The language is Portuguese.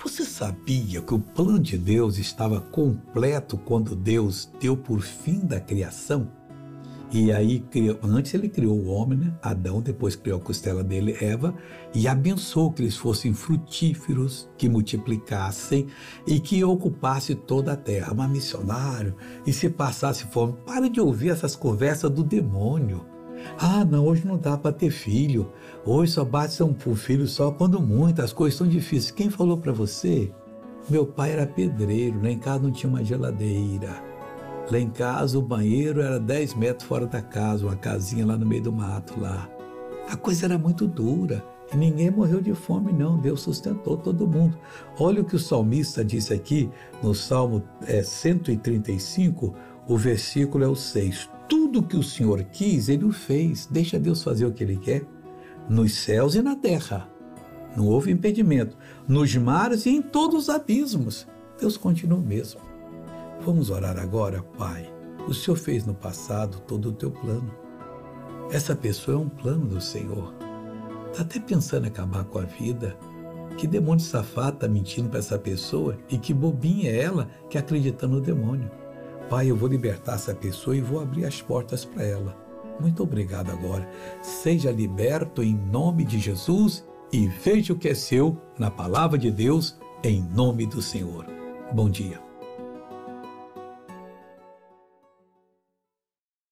Você sabia que o plano de Deus estava completo quando Deus deu por fim da criação? E aí, antes ele criou o homem, né? Adão, depois criou a costela dele, Eva, e abençoou que eles fossem frutíferos, que multiplicassem e que ocupasse toda a terra. Mas missionário, e se passasse fome? Para de ouvir essas conversas do demônio. Ah, não, hoje não dá para ter filho. Hoje só bate um filho só quando muito, as coisas são difíceis. Quem falou para você? Meu pai era pedreiro, lá em casa não tinha uma geladeira. Lá em casa o banheiro era 10 metros fora da casa, uma casinha lá no meio do mato lá. A coisa era muito dura. E ninguém morreu de fome, não. Deus sustentou todo mundo. Olha o que o salmista disse aqui no Salmo é, 135, o versículo é o 6 tudo que o Senhor quis, ele o fez. Deixa Deus fazer o que ele quer. Nos céus e na terra. Não houve impedimento. Nos mares e em todos os abismos. Deus continua mesmo. Vamos orar agora, Pai. O Senhor fez no passado todo o teu plano. Essa pessoa é um plano do Senhor. Está até pensando em acabar com a vida. Que demônio safado está mentindo para essa pessoa e que bobinha é ela que acredita no demônio. Pai, eu vou libertar essa pessoa e vou abrir as portas para ela. Muito obrigado agora. Seja liberto em nome de Jesus e veja o que é seu na palavra de Deus, em nome do Senhor. Bom dia.